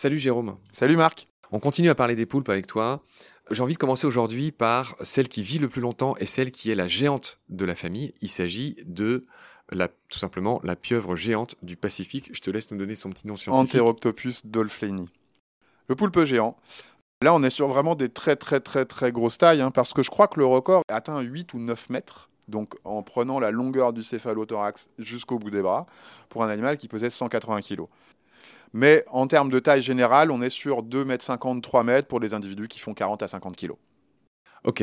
Salut Jérôme. Salut Marc. On continue à parler des poulpes avec toi. J'ai envie de commencer aujourd'hui par celle qui vit le plus longtemps et celle qui est la géante de la famille. Il s'agit de la, tout simplement la pieuvre géante du Pacifique. Je te laisse nous donner son petit nom scientifique. Enteroctopus dolphlani. Le poulpe géant. Là, on est sur vraiment des très très très très grosses tailles, hein, parce que je crois que le record atteint 8 ou 9 mètres, donc en prenant la longueur du céphalothorax jusqu'au bout des bras, pour un animal qui pesait 180 kg. Mais en termes de taille générale, on est sur 2 mètres 50, 3 mètres pour des individus qui font 40 à 50 kg. Ok.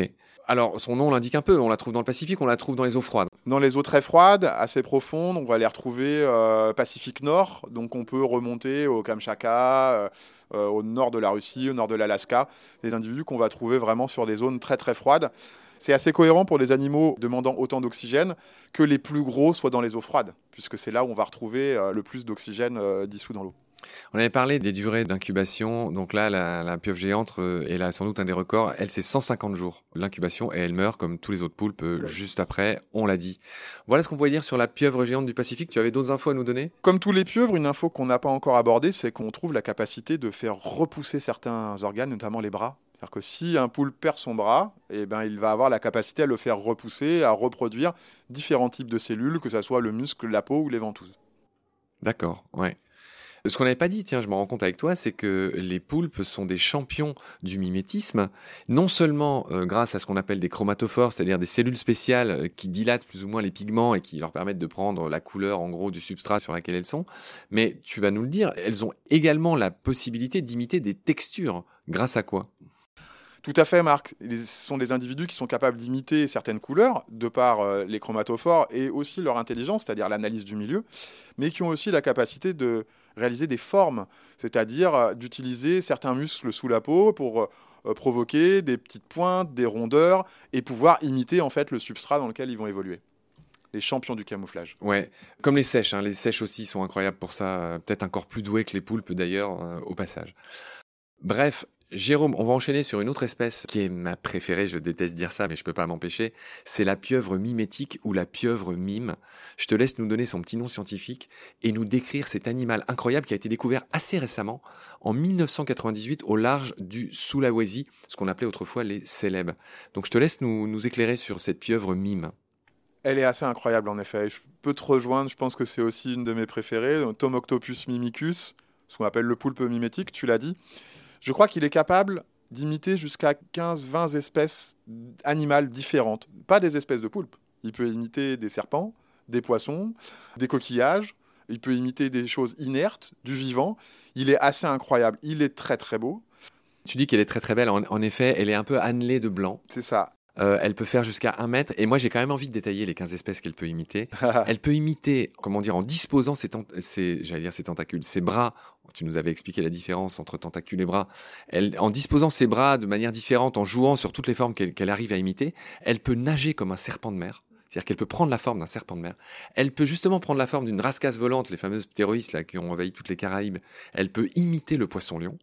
Alors, son nom l'indique un peu. On la trouve dans le Pacifique, on la trouve dans les eaux froides. Dans les eaux très froides, assez profondes, on va les retrouver euh, Pacifique Nord. Donc, on peut remonter au Kamchatka, euh, au nord de la Russie, au nord de l'Alaska. Des individus qu'on va trouver vraiment sur des zones très très froides. C'est assez cohérent pour des animaux demandant autant d'oxygène que les plus gros soient dans les eaux froides, puisque c'est là où on va retrouver le plus d'oxygène dissous dans l'eau. On avait parlé des durées d'incubation. Donc là, la, pieuvre géante, euh, elle a sans doute un des records. Elle, c'est 150 jours l'incubation et elle meurt comme tous les autres poulpes euh, juste après. On l'a dit. Voilà ce qu'on pouvait dire sur la pieuvre géante du Pacifique. Tu avais d'autres infos à nous donner? Comme tous les pieuvres, une info qu'on n'a pas encore abordée, c'est qu'on trouve la capacité de faire repousser certains organes, notamment les bras. C'est-à-dire que si un poulpe perd son bras, eh ben, il va avoir la capacité à le faire repousser, à reproduire différents types de cellules, que ce soit le muscle, la peau ou les ventouses. D'accord, ouais. Ce qu'on n'avait pas dit, tiens, je me rends compte avec toi, c'est que les poulpes sont des champions du mimétisme, non seulement euh, grâce à ce qu'on appelle des chromatophores, c'est-à-dire des cellules spéciales euh, qui dilatent plus ou moins les pigments et qui leur permettent de prendre la couleur en gros du substrat sur lequel elles sont, mais tu vas nous le dire, elles ont également la possibilité d'imiter des textures. Grâce à quoi? Tout à fait, Marc. Ce sont des individus qui sont capables d'imiter certaines couleurs, de par euh, les chromatophores et aussi leur intelligence, c'est-à-dire l'analyse du milieu, mais qui ont aussi la capacité de réaliser des formes, c'est-à-dire euh, d'utiliser certains muscles sous la peau pour euh, provoquer des petites pointes, des rondeurs, et pouvoir imiter en fait le substrat dans lequel ils vont évoluer les champions du camouflage. Ouais, comme les sèches. Hein. Les sèches aussi sont incroyables pour ça. Peut-être encore plus doués que les poulpes d'ailleurs, au passage. Bref, Jérôme, on va enchaîner sur une autre espèce qui est ma préférée, je déteste dire ça, mais je peux pas m'empêcher. C'est la pieuvre mimétique ou la pieuvre mime. Je te laisse nous donner son petit nom scientifique et nous décrire cet animal incroyable qui a été découvert assez récemment, en 1998, au large du Sulawesi, ce qu'on appelait autrefois les célèbres. Donc je te laisse nous, nous éclairer sur cette pieuvre mime. Elle est assez incroyable en effet. Je peux te rejoindre, je pense que c'est aussi une de mes préférées. Tomoctopus mimicus, ce qu'on appelle le poulpe mimétique, tu l'as dit. Je crois qu'il est capable d'imiter jusqu'à 15-20 espèces animales différentes. Pas des espèces de poulpes. Il peut imiter des serpents, des poissons, des coquillages. Il peut imiter des choses inertes, du vivant. Il est assez incroyable. Il est très très beau. Tu dis qu'elle est très très belle. En, effet, elle est un peu annelée de blanc. C'est ça. Euh, elle peut faire jusqu'à un mètre. Et moi, j'ai quand même envie de détailler les 15 espèces qu'elle peut imiter. elle peut imiter, comment dire, en disposant ses, j'allais dire ses tentacules, ses bras. Tu nous avais expliqué la différence entre tentacules et bras. Elle, en disposant ses bras de manière différente, en jouant sur toutes les formes qu'elle arrive à imiter, elle peut nager comme un serpent de mer. C'est-à-dire qu'elle peut prendre la forme d'un serpent de mer. Elle peut justement prendre la forme d'une rascasse volante, les fameuses ptéroïs là, qui ont envahi toutes les Caraïbes. Elle peut imiter le poisson-lion.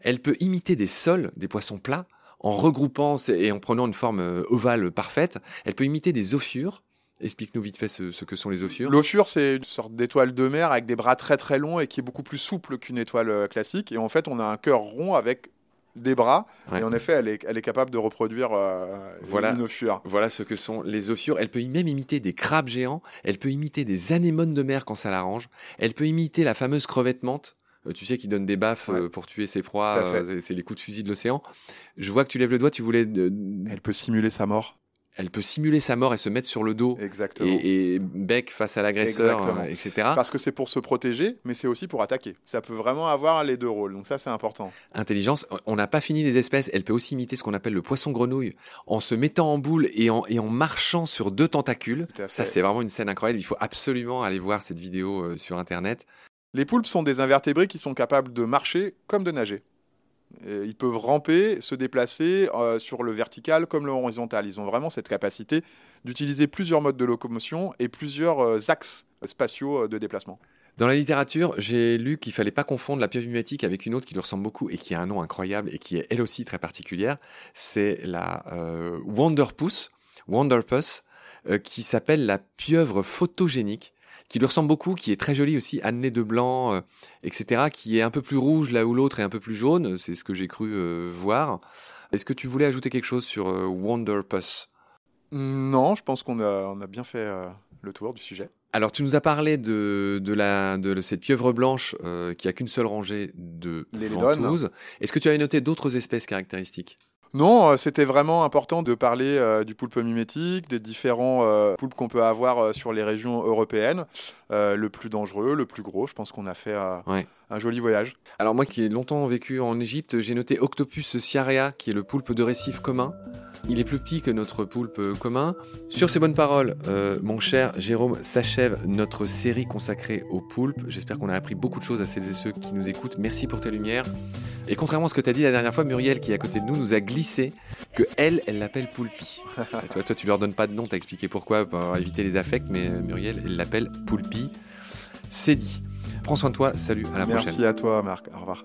Elle peut imiter des sols, des poissons plats en regroupant et en prenant une forme euh, ovale parfaite, elle peut imiter des ophures. Explique-nous vite fait ce, que sont les ophures. L'ophure, c'est une sorte d'étoile de mer avec des bras très très longs et qui est beaucoup plus souple qu'une étoile euh, classique. Et en fait, on a un cœur rond avec des bras. Et en effet, elle est, elle est capable de reproduire euh, voilà, une ophure. Voilà ce que sont les ophures. Elle peut même imiter des crabes géants. Elle peut imiter des anémones de mer quand ça l'arrange. Elle peut imiter la fameuse crevette menthe. Euh, tu sais, qui donne des baffes euh, pour tuer ses proies, euh, c'est les coups de fusil de l'océan. Je vois que tu lèves le doigt, tu voulais. Elle peut simuler sa mort. Elle peut simuler sa mort et se mettre sur le dos. Exactement. Et, bec face à l'agresseur, etc. Parce que c'est pour se protéger, mais c'est aussi pour attaquer. Ça peut vraiment avoir les deux rôles. Donc ça, c'est important. Intelligence. On n'a pas fini les espèces. Elle peut aussi imiter ce qu'on appelle le poisson grenouille en se mettant en boule et en, et en marchant sur deux tentacules. Ça, c'est vraiment une scène incroyable. Il faut absolument aller voir cette vidéo sur Internet. Les poulpes sont des invertébrés qui sont capables de marcher comme de nager. ils peuvent ramper, se déplacer euh, sur le vertical comme le horizontal. Ils ont vraiment cette capacité d'utiliser plusieurs modes de locomotion et plusieurs euh, axes spatiaux euh, de déplacement. Dans la littérature, j'ai lu qu'il fallait pas confondre la pieuvre avec une autre qui lui ressemble beaucoup et qui a un nom incroyable et qui est elle aussi très particulière. C'est la euh, qui s'appelle la pieuvre photogénique, qui lui ressemble beaucoup, qui est très jolie aussi, annelée de blanc, euh, etc., qui est un peu plus rouge là où l'autre est un peu plus jaune. C'est ce que j'ai cru euh, voir. Est-ce que tu voulais ajouter quelque chose sur euh, Wonderpuss Non, je pense qu'on a, on a bien fait euh, le tour du sujet. Alors, tu nous as parlé de, de, la, de cette pieuvre blanche qui a qu'une seule rangée de Les. Est-ce que tu avais noté d'autres espèces caractéristiques? Non, euh, c'était vraiment important de parler euh, du poulpe mimétique, des différents euh, poulpes qu'on peut avoir euh, sur les régions européennes. Le plus dangereux, le plus gros, je pense qu'on a fait Ouais. un joli voyage. Alors moi qui ai longtemps vécu en Égypte, j'ai noté Octopus ciarea, qui est le poulpe de récif commun. Il est plus petit que notre poulpe commun. Sur ces bonnes paroles, euh, mon cher Jérôme, s'achève notre série consacrée au poulpe. J'espère qu'on a appris beaucoup de choses à celles et ceux qui nous écoutent. Merci pour tes lumières. Et contrairement à ce que tu as dit la dernière fois, Muriel, qui est à côté de nous, nous a glissé que elle, elle l'appelle Poulpi. Toi, toi, tu leur donnes pas de nom, t'as expliqué pourquoi, pour éviter les affects, mais euh, Muriel, elle l'appelle Poulpi. C'est dit. Prends soin de toi, salut, à la Merci prochaine. à toi, Marc. Au revoir.